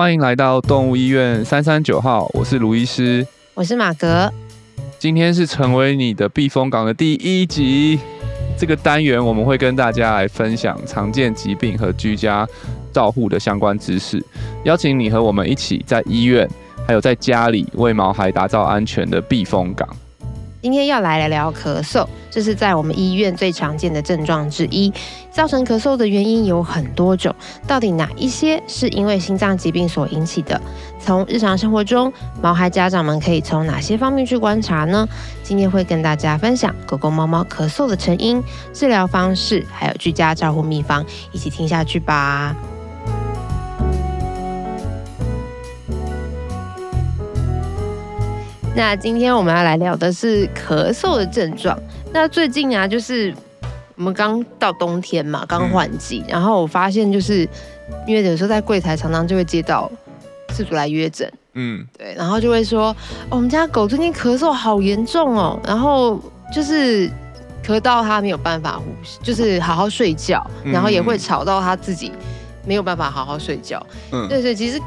欢迎来到动物医院三三九号，我是卢医师，我是马格。今天是成为你的避风港的第一集。这个单元我们会跟大家来分享常见疾病和居家照护的相关知识，邀请你和我们一起在医院还有在家里为毛孩打造安全的避风港。今天要来聊聊咳嗽，这是在我们医院最常见的症状之一。造成咳嗽的原因有很多种，到底哪一些是因为心脏疾病所引起的？从日常生活中，毛孩家长们可以从哪些方面去观察呢？今天会跟大家分享狗狗、猫猫咳嗽的成因、治疗方式，还有居家照护秘方，一起听下去吧。那今天我们要来聊的是咳嗽的症状。那最近啊，就是我们刚到冬天嘛，刚换季，然后我发现就是因为有时候在柜台常常就会接到饲主来约诊，嗯，对，然后就会说，哦，我们家狗最近咳嗽好严重哦，然后就是咳到它没有办法呼吸，就是好好睡觉，然后也会吵到它自己没有办法好好睡觉，嗯，对对，其实。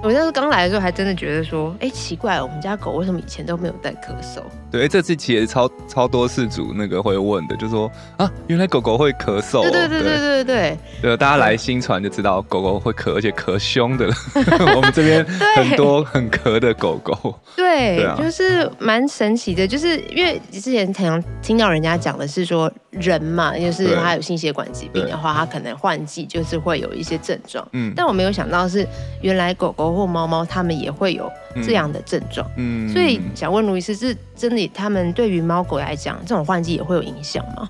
我那时候刚来的时候，还真的觉得说，哎、欸，奇怪，我们家狗为什么以前都没有在咳嗽？对，这次其实超超多事主那个会问的，就说啊，原来狗狗会咳嗽、喔。对对对对对对对，大家来新传就知道狗狗会咳，而且咳凶的。我们这边很多很咳的狗狗。对，就是蛮神奇的，就是因为之前常听到人家讲的是说。人嘛，就是他有心血管疾病的话，他可能换季就是会有一些症状。嗯，但我没有想到是原来狗狗或猫猫它们也会有这样的症状。嗯，所以想问卢医师，是真的，他们对于猫狗来讲，这种换季也会有影响吗？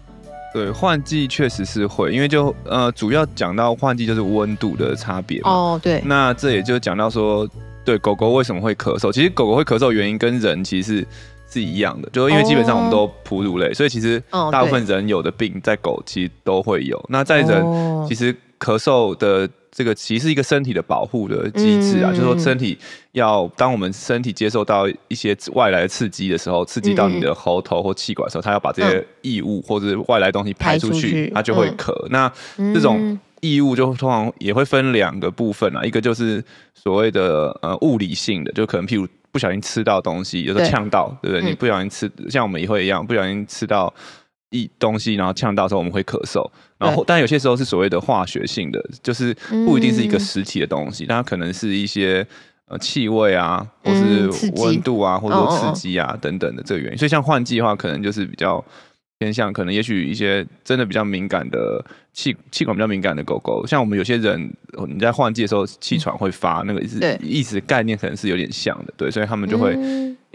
对，换季确实是会，因为就呃，主要讲到换季就是温度的差别。哦，对。那这也就讲到说，对狗狗为什么会咳嗽？其实狗狗会咳嗽原因跟人其实。是一样的，就是因为基本上我们都哺乳类，oh. 所以其实大部分人有的病在狗其实都会有。Oh. 那在人其实咳嗽的这个其实是一个身体的保护的机制啊，oh. 就是说身体要当我们身体接受到一些外来的刺激的时候，刺激到你的喉头或气管的时候，它要把这些异物或者外来东西排出去，它就会咳。那这种异物就通常也会分两个部分啊，一个就是所谓的呃物理性的，就可能譬如。不小心吃到东西，有时候呛到，对，不对？嗯、你不小心吃，像我们也会一样，不小心吃到一东西，然后呛到的时候，我们会咳嗽。然后，但有些时候是所谓的化学性的，就是不一定是一个实体的东西，嗯、但它可能是一些呃气味啊，或是温度啊，或者说刺激啊等等的这个原因。所以，像换季的话，可能就是比较。偏向可能，也许一些真的比较敏感的气气管比较敏感的狗狗，像我们有些人，你在换季的时候气喘会发，那个意思意思概念可能是有点像的，对，所以他们就会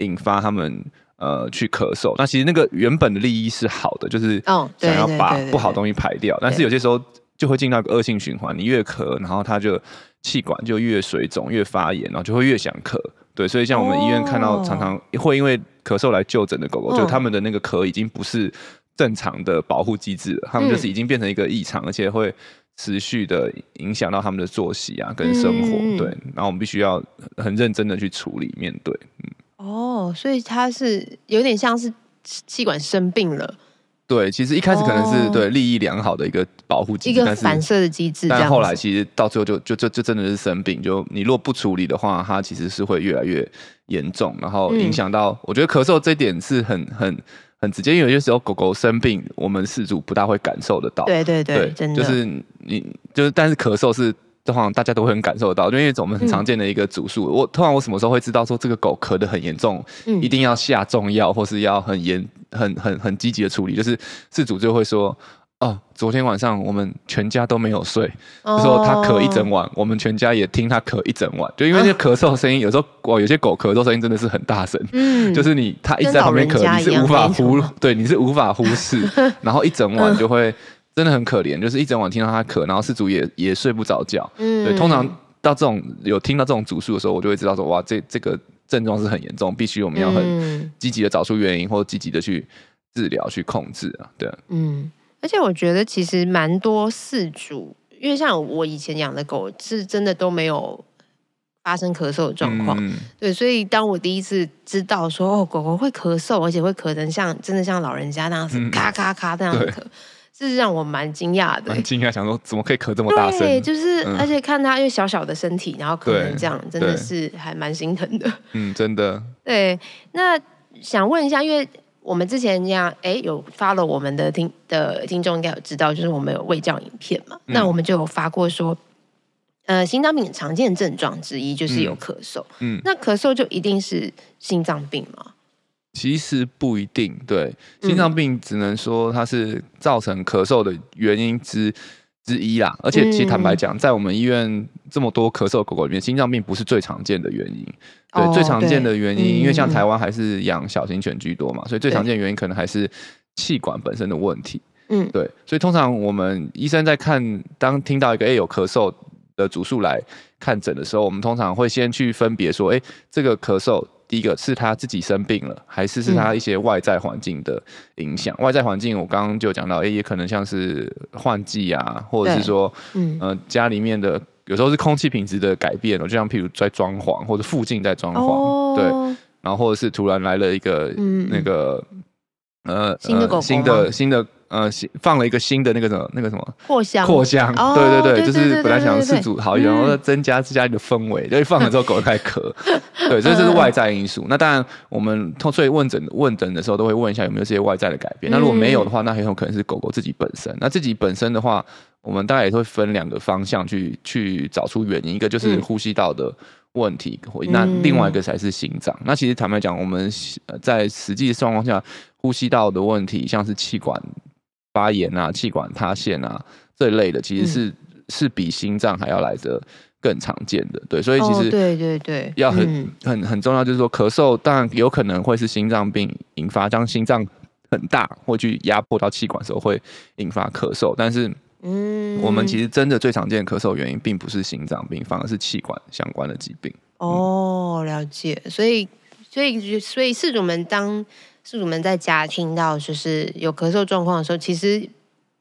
引发他们呃去咳嗽。那其实那个原本的利益是好的，就是想要把不好东西排掉，但是有些时候就会进到一个恶性循环，你越咳，然后它就气管就越水肿、越发炎，然后就会越想咳。对，所以像我们医院看到常常会因为咳嗽来就诊的狗狗，哦、就他们的那个咳已经不是正常的保护机制了，他们就是已经变成一个异常，嗯、而且会持续的影响到他们的作息啊跟生活。嗯、对，然后我们必须要很认真的去处理面对。嗯，哦，所以它是有点像是气管生病了。对，其实一开始可能是、哦、对利益良好的一个保护机制，一个反射的机制，但后来其实到最后就就就就真的是生病。就你如果不处理的话，它其实是会越来越严重，然后影响到。嗯、我觉得咳嗽这点是很很很直接，因为有些时候狗狗生病，我们饲主不大会感受得到。对对对，对真的就是你就是，但是咳嗽是。通常大家都会很感受到，因为我们很常见的一个主诉。嗯、我通常我什么时候会知道说这个狗咳得很严重，嗯、一定要下重药，或是要很严、很很很积极的处理。就是事主就会说，哦，昨天晚上我们全家都没有睡，哦、就说他咳一整晚，我们全家也听他咳一整晚。就因为那咳嗽声音，有时候哇，有些狗咳嗽声音真的是很大声，嗯，就是你他一直在旁边咳，你是无法忽，对，你是无法忽视，然后一整晚就会。真的很可怜，就是一整晚听到他咳，然后饲主也也睡不着觉。嗯，对，通常到这种有听到这种主诉的时候，我就会知道说，哇，这这个症状是很严重，必须我们要很积极的找出原因，或积极的去治疗、去控制啊。对，嗯，而且我觉得其实蛮多饲主，因为像我以前养的狗，是真的都没有发生咳嗽的状况。嗯、对，所以当我第一次知道说，哦，狗狗会咳嗽，而且会咳成像真的像老人家那样子，咔咔咔这样子咳。这是让我蛮惊讶的。蛮惊讶，想说怎么可以咳这么大声？对，就是、嗯、而且看他因为小小的身体，然后咳成这样，真的是还蛮心疼的。嗯，真的。对，那想问一下，因为我们之前这样，哎，有发了我们的听的听众应该有知道，就是我们有胃教影片嘛，嗯、那我们就有发过说。呃，心脏病常见症状之一就是有咳嗽。嗯，嗯，那咳嗽就一定是心脏病吗？其实不一定，对，心脏病只能说它是造成咳嗽的原因之之一啦。而且，其实坦白讲，在我们医院这么多咳嗽的狗狗里面，心脏病不是最常见的原因。对，哦、最常见的原因，因为像台湾还是养小型犬居多嘛，所以最常见的原因可能还是气管本身的问题。嗯，对，所以通常我们医生在看，当听到一个 A 有咳嗽。的主诉来看诊的时候，我们通常会先去分别说，哎，这个咳嗽，第一个是他自己生病了，还是是他一些外在环境的影响？嗯、外在环境我刚刚就讲到，哎，也可能像是换季啊，或者是说，嗯、呃，家里面的有时候是空气品质的改变了，就像譬如在装潢或者附近在装潢，哦、对，然后或者是突然来了一个、嗯、那个呃新的狗狗新的新的。呃，放了一个新的那个什么，那个什么扩香，扩香，对对对，就是本来想四组好，然后增加自家里的氛围，所以放了之后狗开始咳，对，所以这是外在因素。那当然，我们所以问诊问诊的时候都会问一下有没有这些外在的改变。那如果没有的话，那很有可能是狗狗自己本身。那自己本身的话，我们大概也会分两个方向去去找出原因，一个就是呼吸道的问题，那另外一个才是心脏。那其实坦白讲，我们在实际状况下，呼吸道的问题像是气管。发炎啊，气管塌陷啊，这一类的其实是、嗯、是比心脏还要来的更常见的，对，所以其实对对对，要很、嗯、很很重要，就是说咳嗽当然有可能会是心脏病引发，当心脏很大或去压迫到气管的时候会引发咳嗽，但是嗯，我们其实真的最常见的咳嗽原因并不是心脏病，反而是气管相关的疾病。哦，了解，所以所以所以饲主们当。饲主们在家听到就是有咳嗽状况的时候，其实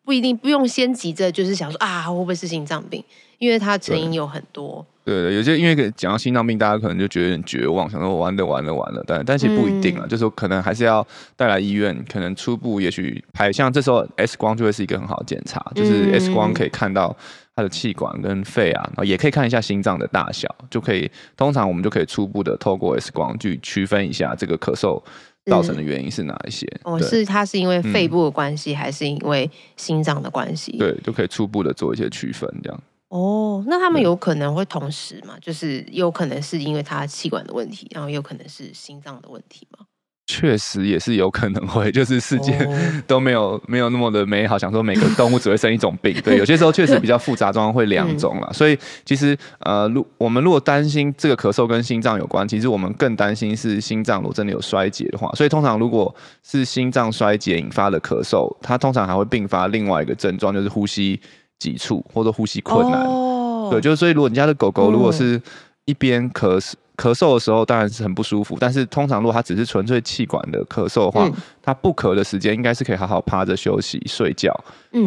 不一定不用先急着就是想说啊会不会是心脏病，因为它成因有很多。对对，有些因为讲到心脏病，大家可能就觉得有点绝望，想说完了完了完了，但但其实不一定啊，嗯、就是说可能还是要带来医院，可能初步也许拍像这时候 X 光就会是一个很好的检查，就是 X 光可以看到它的气管跟肺啊，然后也可以看一下心脏的大小，就可以通常我们就可以初步的透过 X 光去区分一下这个咳嗽。造成的原因是哪一些？哦，是它是因为肺部的关系，嗯、还是因为心脏的关系？对，就可以初步的做一些区分，这样。哦，那他们有可能会同时嘛？就是有可能是因为他气管的问题，然后有可能是心脏的问题吗？确实也是有可能会，就是世界都没有、oh. 没有那么的美好。想说每个动物只会生一种病，对，有些时候确实比较复杂，状况会两种啦。所以其实呃，如我们如果担心这个咳嗽跟心脏有关，其实我们更担心是心脏如果真的有衰竭的话。所以通常如果是心脏衰竭引发的咳嗽，它通常还会并发另外一个症状，就是呼吸急促或者呼吸困难。Oh. 对，就是所以如果你家的狗狗如果是一边咳嗽。咳嗽的时候当然是很不舒服，但是通常如果它只是纯粹气管的咳嗽的话，嗯、它不咳的时间应该是可以好好趴着休息睡觉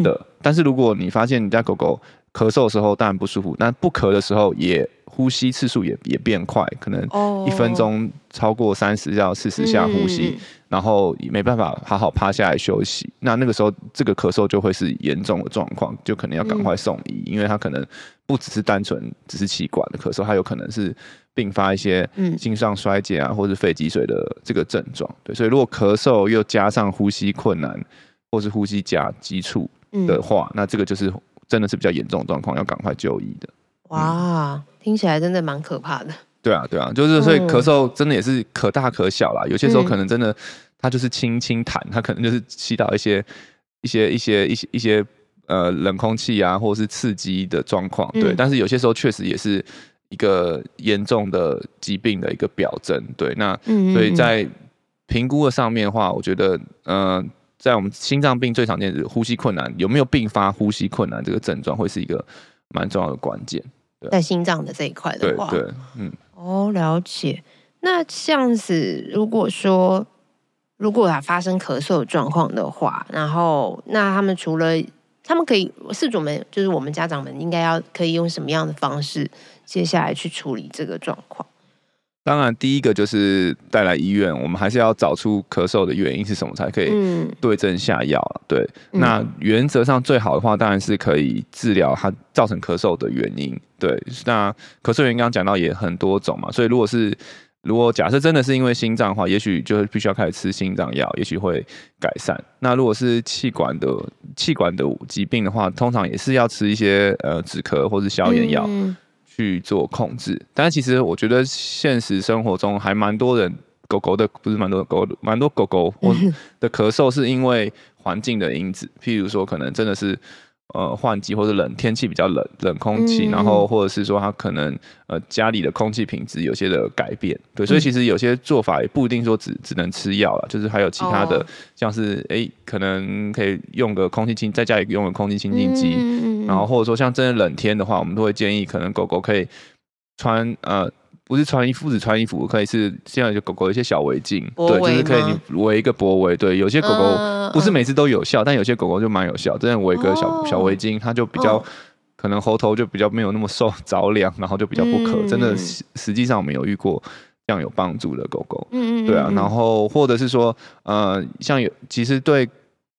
的。嗯、但是如果你发现你家狗狗咳嗽的时候当然不舒服，但不咳的时候也呼吸次数也也变快，可能一分钟超过三十到四十下呼吸，嗯、然后没办法好好趴下来休息，那那个时候这个咳嗽就会是严重的状况，就可能要赶快送医，嗯、因为他可能不只是单纯只是气管的咳嗽，它有可能是。并发一些心脏衰竭啊，或是肺积水的这个症状，对，所以如果咳嗽又加上呼吸困难，或是呼吸加急促的话，嗯、那这个就是真的是比较严重的状况，要赶快就医的。哇，嗯、听起来真的蛮可怕的。对啊，对啊，就是所以咳嗽真的也是可大可小啦，有些时候可能真的它就是轻轻痰，它可能就是吸到一些一些一些一些一些呃冷空气啊，或者是刺激的状况，对，嗯、但是有些时候确实也是。一个严重的疾病的一个表征，对，那所以在评估的上面的话，我觉得，呃，在我们心脏病最常见的呼吸困难，有没有并发呼吸困难这个症状，会是一个蛮重要的关键。在心脏的这一块的话，对，对，嗯，哦，了解。那这样子，如果说如果他发生咳嗽状况的话，然后那他们除了他们可以事主们，就是我们家长们，应该要可以用什么样的方式？接下来去处理这个状况。当然，第一个就是带来医院，我们还是要找出咳嗽的原因是什么，才可以对症下药。对，嗯、那原则上最好的话，当然是可以治疗它造成咳嗽的原因。对，那咳嗽原因刚刚讲到也很多种嘛，所以如果是如果假设真的是因为心脏的话，也许就必须要开始吃心脏药，也许会改善。那如果是气管的气管的疾病的话，通常也是要吃一些呃止咳或是消炎药。嗯去做控制，但是其实我觉得现实生活中还蛮多人狗狗的不是蛮多狗蛮多狗狗我 的咳嗽是因为环境的因子，譬如说可能真的是。呃，换季或者冷天气比较冷，冷空气，嗯、然后或者是说它可能呃家里的空气品质有些的改变，对，所以其实有些做法也不一定说只只能吃药了，就是还有其他的，哦、像是哎、欸，可能可以用个空气清，在家里用个空气清净机，嗯、然后或者说像真的冷天的话，我们都会建议可能狗狗可以穿呃。不是穿衣服，只穿衣服可以是现在就狗狗一些小围巾，对，就是可以你围一个脖围，对，有些狗狗不是每次都有效，嗯、但有些狗狗就蛮有效，真的围一个小、哦、小围巾，它就比较、哦、可能喉头就比较没有那么受着凉，然后就比较不咳，嗯、真的实实际上我们有遇过这样有帮助的狗狗，嗯对啊，然后或者是说呃，像有其实对。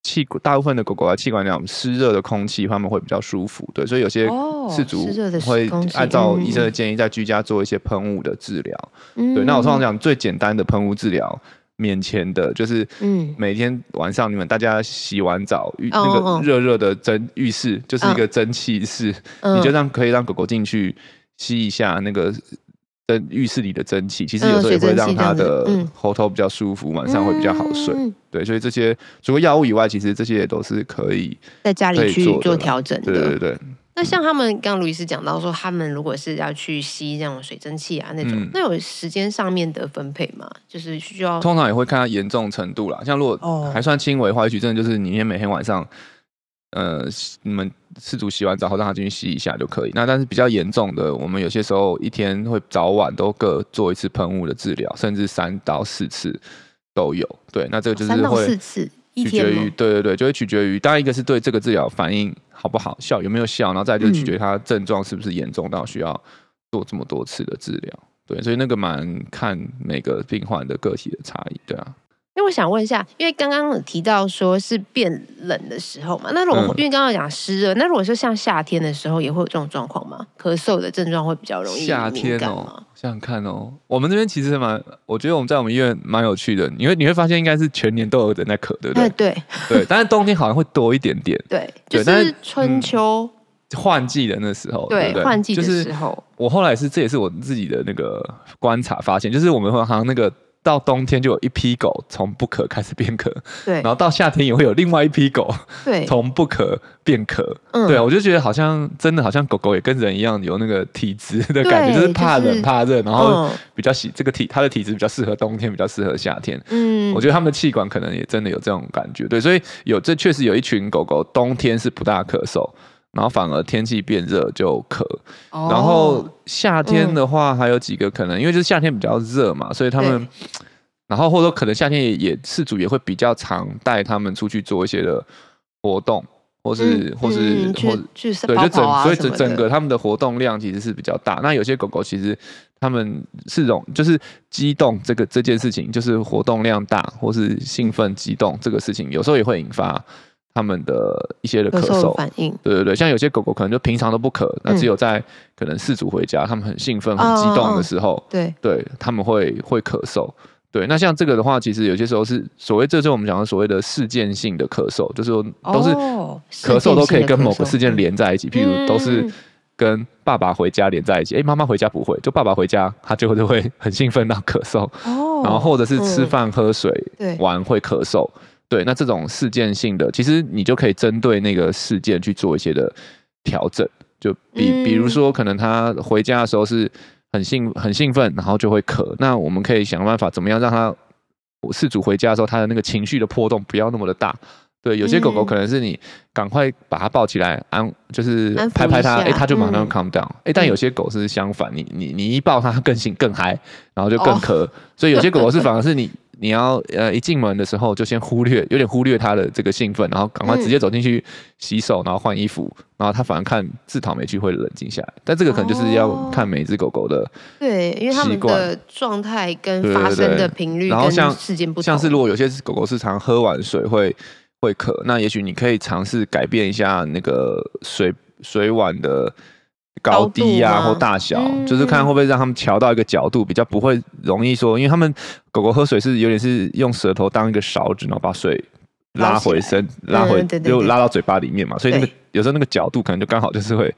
气大部分的狗狗啊，气管那种湿热的空气，他们会比较舒服。对，所以有些饲主会按照医生的建议，在居家做一些喷雾的治疗。嗯、对，那我通常讲最简单的喷雾治疗，免钱的，就是每天晚上你们大家洗完澡，那个热热的蒸浴室，就是一个蒸汽室，嗯、你就让可以让狗狗进去吸一下那个。在浴室里的蒸汽，其实有时候也会让他的喉头比较舒服，晚上会比较好睡。对，所以这些除了药物以外，其实这些也都是可以在家里去做调整的。对对对。那像他们刚刚卢医师讲到说，他们如果是要去吸这种水蒸气啊那种，那有时间上面的分配吗？就是需要通常也会看它严重程度啦。像如果还算轻微的话，也许真的就是你每天晚上。呃，你们饲主洗完澡后让他进去洗一下就可以。那但是比较严重的，我们有些时候一天会早晚都各做一次喷雾的治疗，甚至三到四次都有。对，那这个就是会取决于，对对对，就会取决于，当然一个是对这个治疗反应好不好，效有没有效，然后再来就取决于他症状是不是严重到需要做这么多次的治疗。对，所以那个蛮看每个病患的个体的差异，对啊。因为我想问一下，因为刚刚有提到说是变冷的时候嘛，那如果、嗯、因为刚刚讲湿热，那如果是像夏天的时候也会有这种状况吗？咳嗽的症状会比较容易夏天哦，想想看哦，我们这边其实蛮，我觉得我们在我们医院蛮有趣的，因为你会发现应该是全年都有人在咳，对不对？对 对，但是冬天好像会多一点点，对，就是春秋换、嗯、季的那时候，对，换季的时候，就是、我后来是这也是我自己的那个观察发现，就是我们会好像那个。到冬天就有一批狗从不咳开始变咳，对，然后到夏天也会有另外一批狗，对，从不咳变咳，嗯，对，我就觉得好像真的好像狗狗也跟人一样有那个体质的感觉，就是怕冷怕热，然后比较喜这个体它的体质比较适合冬天，比较适合夏天，嗯，我觉得它们的气管可能也真的有这种感觉，对，所以有这确实有一群狗狗冬天是不大咳嗽。然后反而天气变热就咳，然后夏天的话还有几个可能，因为就是夏天比较热嘛，所以他们，然后或者说可能夏天也也饲主也会比较常带他们出去做一些的活动，或是或是或对，就整所以整整个他们的活动量其实是比较大。那有些狗狗其实他们是种就是激动这个这件事情，就是活动量大或是兴奋激动这个事情，有时候也会引发。他们的一些的咳嗽反应，对对对，像有些狗狗可能就平常都不咳，那只有在可能饲主回家，他们很兴奋、很激动的时候，对。对，他们会会咳嗽。对，那像这个的话，其实有些时候是所谓，这就是我们讲的所谓的事件性的咳嗽，就是说都是咳嗽都可以跟某个事件连在一起，譬如都是跟爸爸回家连在一起，哎，妈妈回家不会，就爸爸回家他就就会很兴奋到咳嗽，哦然后或者是吃饭喝水玩会咳嗽。对，那这种事件性的，其实你就可以针对那个事件去做一些的调整，就比比如说，可能他回家的时候是很兴很兴奋，然后就会咳，那我们可以想办法怎么样让他饲主回家的时候，他的那个情绪的波动不要那么的大。对，有些狗狗可能是你赶快把它抱起来安，就是拍拍它，哎，它就马上 calm down。哎，但有些狗是相反，你你你一抱它更兴更嗨，然后就更咳。所以有些狗狗是反而是你。你要呃一进门的时候就先忽略，有点忽略它的这个兴奋，然后赶快直接走进去洗手，然后换衣服，然后它反而看自讨没趣会冷静下来。但这个可能就是要看每一只狗狗的对，因为他们的状态跟发生的频率跟事件不同。像是如果有些狗狗是常喝完水会会渴，那也许你可以尝试改变一下那个水水碗的。高低呀、啊，或大小，嗯、就是看会不会让他们调到一个角度，比较不会容易说，因为他们狗狗喝水是有点是用舌头当一个勺子，然后把水拉回身，拉回就拉到嘴巴里面嘛，所以那个有时候那个角度可能就刚好就是会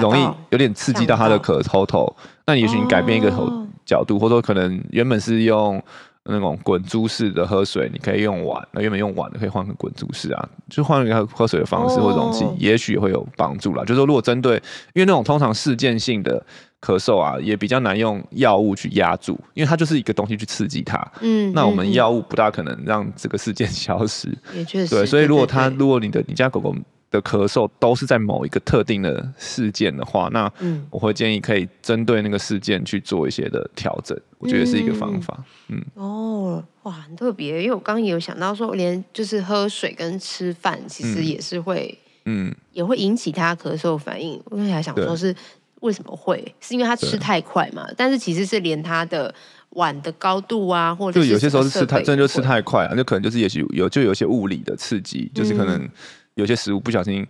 容易有点刺激到它的渴喉头。那也许你改变一个头角度，哦、或者说可能原本是用。那种滚珠式的喝水，你可以用碗，那原本用碗的可以换个滚珠式啊，就换一个喝水的方式或容器，哦、也许会有帮助啦。就是说，如果针对，因为那种通常事件性的咳嗽啊，也比较难用药物去压住，因为它就是一个东西去刺激它。嗯，那我们药物不大可能让这个事件消失。也确实。对，所以如果它，如果你的你家狗狗。的咳嗽都是在某一个特定的事件的话，那我会建议可以针对那个事件去做一些的调整，嗯、我觉得是一个方法。嗯，哦，哇，很特别，因为我刚刚也有想到说，连就是喝水跟吃饭，其实也是会，嗯，也会引起他咳嗽反应。我还想说，是为什么会？是因为他吃太快嘛？但是其实是连他的碗的高度啊，或者是就有些时候是吃太，真的就吃太快啊，就可能就是也许有就有些物理的刺激，就是可能。有些食物不小心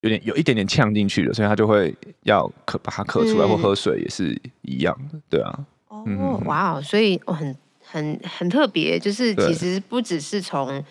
有点有一点点呛进去了，所以它就会要咳把它咳出来，嗯、或喝水也是一样的，对啊。哦，嗯、哇，所以很很很特别，就是其实不只是从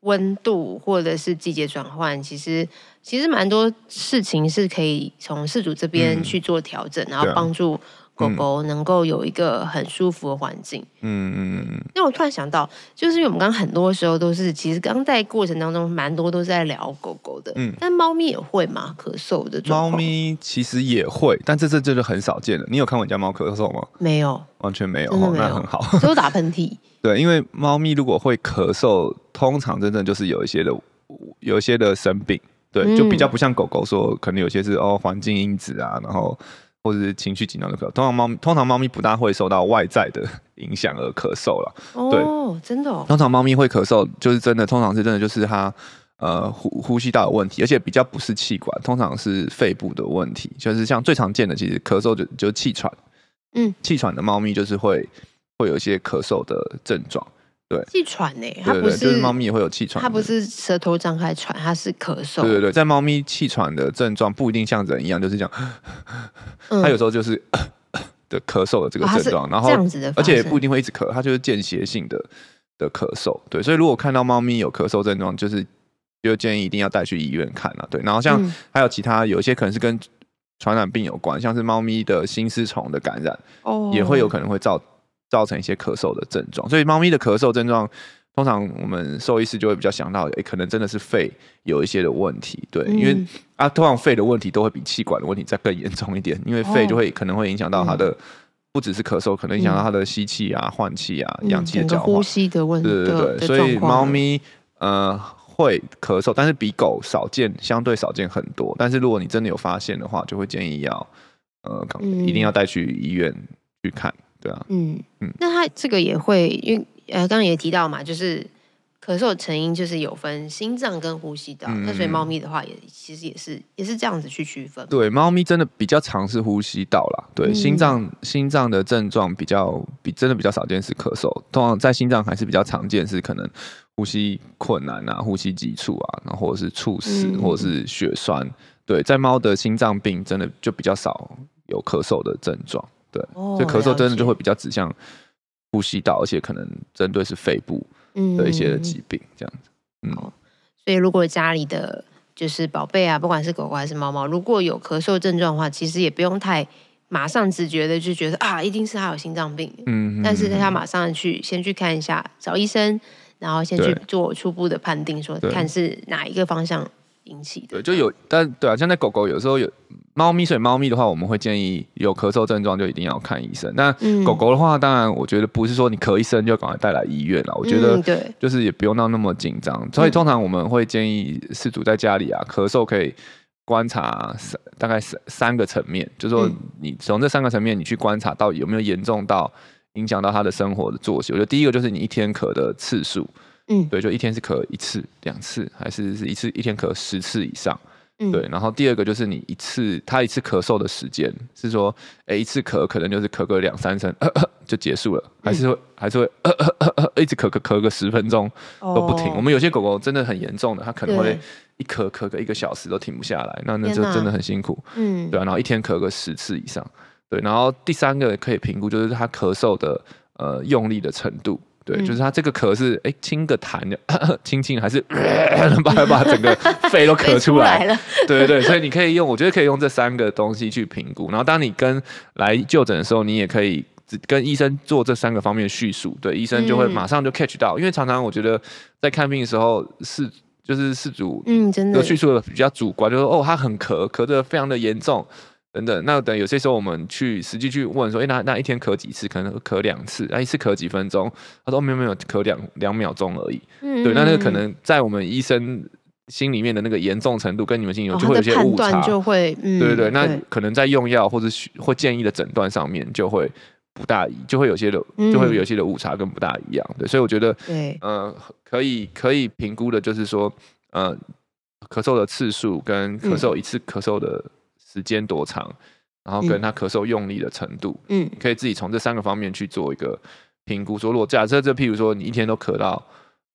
温度或者是季节转换，其实其实蛮多事情是可以从事主这边去做调整，嗯、然后帮助。狗狗能够有一个很舒服的环境，嗯嗯嗯。那我突然想到，就是因为我们刚刚很多时候都是，其实刚在过程当中蛮多都是在聊狗狗的，嗯。但猫咪也会吗？咳嗽的状况？猫咪其实也会，但这这这就很少见了。你有看过你家猫咳嗽吗？没有，完全没有，没有哦、那很好。都打喷嚏。对，因为猫咪如果会咳嗽，通常真正就是有一些的，有一些的生病，对，就比较不像狗狗说，可能有些是哦环境因子啊，然后。或者是情绪紧张的咳嗽，通常猫通常猫咪不大会受到外在的影响而咳嗽了。哦，对，真的。通常猫咪会咳嗽，就是真的，通常是真的，就是它呃呼呼吸道有问题，而且比较不是气管，通常是肺部的问题。就是像最常见的，其实咳嗽就就气喘。嗯，气喘的猫咪就是会会有一些咳嗽的症状。对，气喘呢？它不是，就是猫咪也会有气喘，它不是舌头张开喘，它是咳嗽。对对对，在猫咪气喘的症状不一定像人一样，就是这样，它有时候就是 的咳嗽的这个症状，然后这样子的而且也不一定会一直咳，它就是间歇性的的咳嗽。对，所以如果看到猫咪有咳嗽症状，就是就建议一定要带去医院看了。对，然后像还有其他有一些可能是跟传染病有关，像是猫咪的心丝虫的感染，哦，也会有可能会造。造成一些咳嗽的症状，所以猫咪的咳嗽症状，通常我们兽医师就会比较想到，哎、欸，可能真的是肺有一些的问题，对，嗯、因为啊，通常肺的问题都会比气管的问题再更严重一点，因为肺就会可能会影响到它的，哦、不只是咳嗽，可能影响到它的吸气啊、换气啊、氧气的交换、呼吸的问题，对对对，所以猫咪呃会咳嗽，但是比狗少见，相对少见很多。但是如果你真的有发现的话，就会建议要呃，一定要带去医院去看。对啊，嗯嗯，那它这个也会，因为呃，刚刚也提到嘛，就是咳嗽成因就是有分心脏跟呼吸道，那、嗯、所以猫咪的话也其实也是也是这样子去区分。对，猫咪真的比较常是呼吸道啦，对，嗯、心脏心脏的症状比较比真的比较少见是咳嗽，通常在心脏还是比较常见是可能呼吸困难啊、呼吸急促啊，然后或者是猝死、嗯、或者是血栓。对，在猫的心脏病真的就比较少有咳嗽的症状。对，所以咳嗽真的就会比较指向呼吸道，而且可能针对是肺部的一些疾病这样子。嗯，所以如果家里的就是宝贝啊，不管是狗狗还是猫猫，如果有咳嗽症状的话，其实也不用太马上直觉的就觉得啊，一定是他有心脏病。嗯，但是他马上去先去看一下，找医生，然后先去做初步的判定，说看是哪一个方向引起的。对，就有，但对啊，像在狗狗有时候有。猫咪，所以猫咪的话，我们会建议有咳嗽症状就一定要看医生。那狗狗的话，当然我觉得不是说你咳一声就赶快带来医院了。我觉得对，就是也不用到那么紧张。所以通常我们会建议饲主在家里啊，咳嗽可以观察三大概三三个层面，就是说你从这三个层面你去观察到有没有严重到影响到他的生活的作息。我觉得第一个就是你一天咳的次数，嗯，对，就一天是咳一次、两次，还是是一次一天咳十次以上。嗯、对，然后第二个就是你一次他一次咳嗽的时间是说，哎，一次咳可能就是咳个两三声就结束了，还是会、嗯、还是会一直咳咳咳个十分钟都不停。哦、我们有些狗狗真的很严重的，它可能会一咳咳个一个小时都停不下来，那那就真的很辛苦。嗯，对啊，然后一天咳个十次以上，对，然后第三个可以评估就是它咳嗽的呃用力的程度。对，就是它这个咳是哎清个痰的，轻 轻还是把 把整个肺都咳出来，了。对对对，所以你可以用，我觉得可以用这三个东西去评估。然后当你跟来就诊的时候，你也可以跟医生做这三个方面的叙述。对，医生就会马上就 catch 到，嗯、因为常常我觉得在看病的时候是就是事主嗯真的叙述的比较主观，就是说哦他很咳，咳得非常的严重。等等，那等有些时候我们去实际去问说，哎、欸，那那一天咳几次？可能咳两次，那一次咳几分钟？他说没有没有，咳两两秒钟而已。嗯，对，那那个可能在我们医生心里面的那个严重程度，跟你们心里面就会有些误差，就会，嗯、对对对，那可能在用药或者或建议的诊断上面就会不大一，就会有些的就会有些的误差跟不大一样。对，所以我觉得，对，呃，可以可以评估的就是说，呃，咳嗽的次数跟咳嗽一次咳嗽的、嗯。时间多长，然后跟他咳嗽用力的程度，嗯，可以自己从这三个方面去做一个评估。说如果假设这，譬如说你一天都咳到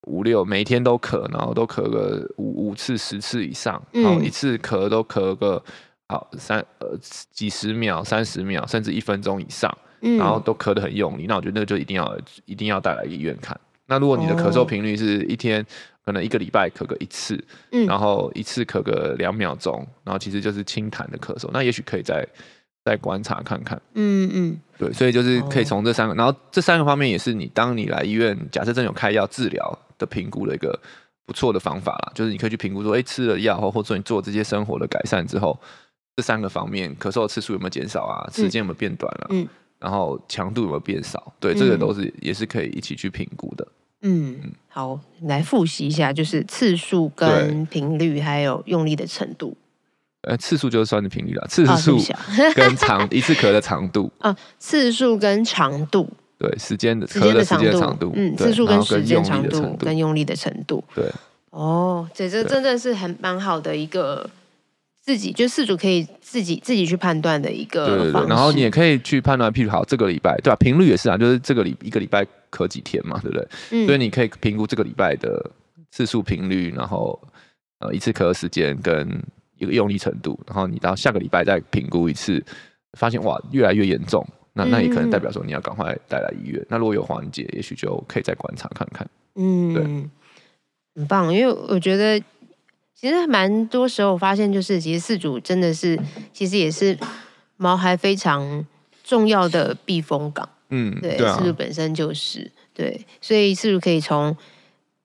五六，每天都咳，然后都咳个五五次、十次以上，然后一次咳都咳个好三呃几十秒、三十秒，甚至一分钟以上，然后都咳得很用力，那我觉得那个就一定要一定要带来医院看。那如果你的咳嗽频率是一天。可能一个礼拜咳个一次，嗯，然后一次咳个两秒钟，然后其实就是轻痰的咳嗽，那也许可以再再观察看看，嗯嗯，对，所以就是可以从这三个，然后这三个方面也是你当你来医院，假设真有开药治疗的评估的一个不错的方法啦，就是你可以去评估说，哎，吃了药后，或者说你做这些生活的改善之后，这三个方面咳嗽的次数有没有减少啊？时间有没有变短了？嗯，然后强度有没有变少？对，这个都是也是可以一起去评估的。嗯，好，来复习一下，就是次数跟频率，还有用力的程度。呃，次数就是算的频率了，次数跟长 一次咳的长度啊，次数跟长度，对，时间的咳的时间长度，嗯，次数跟时间长度跟用力的程度，对。哦，这这真的是很蛮好的一个。自己就饲主可以自己自己去判断的一个，对对对，然后你也可以去判断，譬如好这个礼拜对吧？频率也是啊，就是这个礼一个礼拜咳几天嘛，对不对？嗯、所以你可以评估这个礼拜的次数频率，然后呃一次咳的时间跟一个用力程度，然后你到下个礼拜再评估一次，发现哇越来越严重，那那也可能代表说你要赶快带来医院。嗯、那如果有缓解，也许就可以再观察看看。嗯，对，很棒，因为我觉得。其实蛮多时候，我发现就是，其实四组真的是，其实也是毛孩非常重要的避风港。嗯，对，四组、啊、本身就是对，所以四组可以从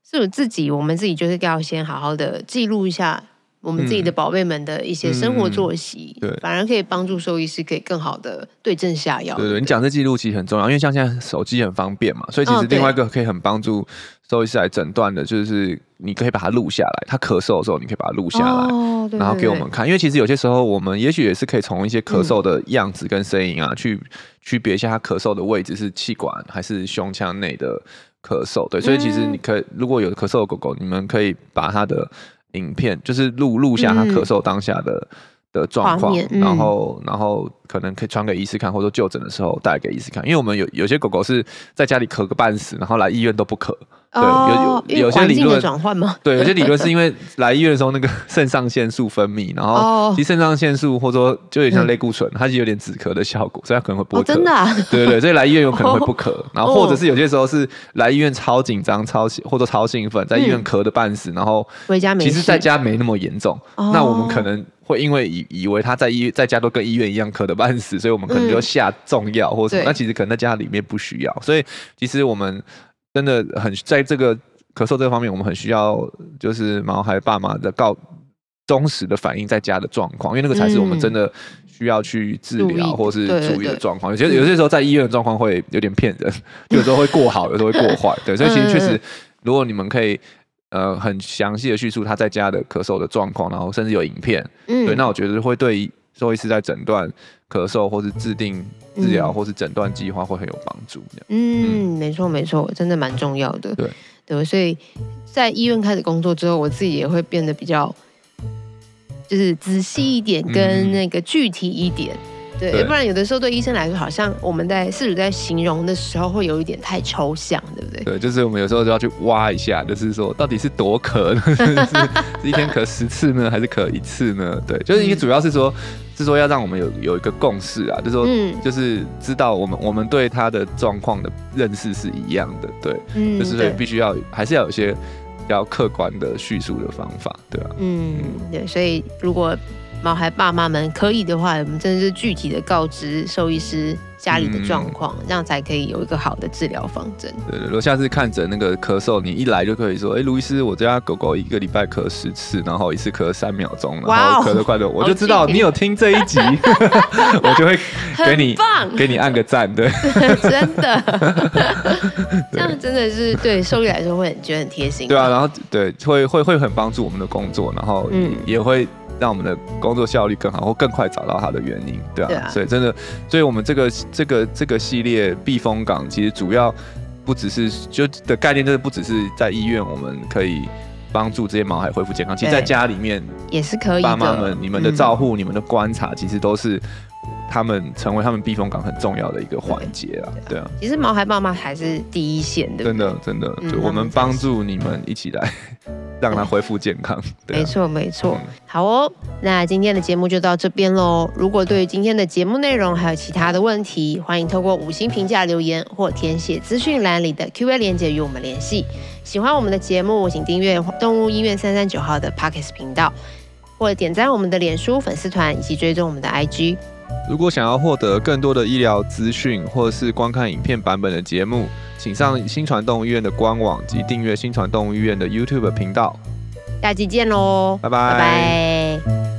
四组自己，我们自己就是要先好好的记录一下。我们自己的宝贝们的一些生活作息，嗯嗯、对，反而可以帮助兽医师可以更好的对症下药。对对，你讲这记录其实很重要，因为像现在手机很方便嘛，所以其实另外一个可以很帮助兽医师来诊断的，就是你可以把它录下来。他咳嗽的时候，你可以把它录下来，哦、然后给我们看。因为其实有些时候，我们也许也是可以从一些咳嗽的样子跟声音啊，嗯、去区别一下他咳嗽的位置是气管还是胸腔内的咳嗽。对，所以其实你可以，如果有咳嗽的狗狗，你们可以把它的。影片就是录录下他咳嗽当下的、嗯、的状况，嗯、然后然后可能可以传给医师看，或者说就诊的时候带给医师看。因为我们有有些狗狗是在家里咳个半死，然后来医院都不咳。对，有有有些理论转换吗？对，有些理论是因为 来医院的时候那个 肾上腺素分泌，然后其实肾上腺素或者说就有点像类固醇，它是有点止咳的效果，所以它可能会不会咳。真的？对对对，所以来医院有可能会不咳。然后或者是有些时候是来医院超紧张、超或者超兴奋，在医院咳的半死，然后回家没，其实在家没那么严重。那我们可能会因为以以为他在医在家都跟医院一样咳的半死，所以我们可能就下重药或者什么。那其实可能在家里面不需要。所以其实我们。真的很在这个咳嗽这方面，我们很需要就是毛孩爸妈的告忠实的反映在家的状况，因为那个才是我们真的需要去治疗或是注意的状况。有些有些时候在医院的状况会有点骗人，有时候会过好，有时候会过坏。对，所以其实确实，如果你们可以呃很详细的叙述他在家的咳嗽的状况，然后甚至有影片，对，那我觉得会对兽医师在诊断咳嗽或是制定治疗或是诊断计划会很有帮助。嗯，没错没错，真的蛮重要的。对对，所以在医院开始工作之后，我自己也会变得比较就是仔细一点，跟那个具体一点。嗯对，要不然有的时候对医生来说，好像我们在试图在形容的时候，会有一点太抽象，对不对？对，就是我们有时候就要去挖一下，就是说到底是多咳，是一天咳十次呢，还是咳一次呢？对，就是因为主要是说，是说要让我们有有一个共识啊，就是说，嗯，就是知道我们我们对他的状况的认识是一样的，对，嗯，就是所以必须要还是要有些比较客观的叙述的方法，对吧？嗯，对，所以如果。毛孩爸妈们可以的话，我们真的是具体的告知兽医师家里的状况，嗯、这样才可以有一个好的治疗方针。对，如果下次看诊那个咳嗽，你一来就可以说：“哎、欸，卢医师，我家狗狗一个礼拜咳十次，然后一次咳三秒钟，然后咳得快乐，我就知道你有听这一集，我就会给你棒给你按个赞。”对，真的，这样真的是对兽医来说会很觉得很贴心。对啊，然后对会会会很帮助我们的工作，然后也会。让我们的工作效率更好，或更快找到它的原因，对啊，对啊，所以真的，所以我们这个这个这个系列避风港，其实主要不只是就的概念，就是不只是在医院，我们可以帮助这些毛孩恢复健康，其实在家里面也是可以。爸妈们，你们的照护、嗯、你们的观察，其实都是。他们成为他们避风港很重要的一个环节啊，对啊。其实毛孩爸妈还是第一线的，真的真的，就我们帮助你们一起来 让他恢复健康。没错没错，好哦，那今天的节目就到这边喽。如果对于今天的节目内容还有其他的问题，欢迎透过五星评价留言或填写资讯栏里的 Q&A 链接与我们联系。喜欢我们的节目，请订阅动物医院三三九号的 Podcast 频道，或者点赞我们的脸书粉丝团以及追踪我们的 IG。如果想要获得更多的医疗资讯，或是观看影片版本的节目，请上新传动物医院的官网及订阅新传动物医院的 YouTube 频道。下期见喽，拜拜。拜拜。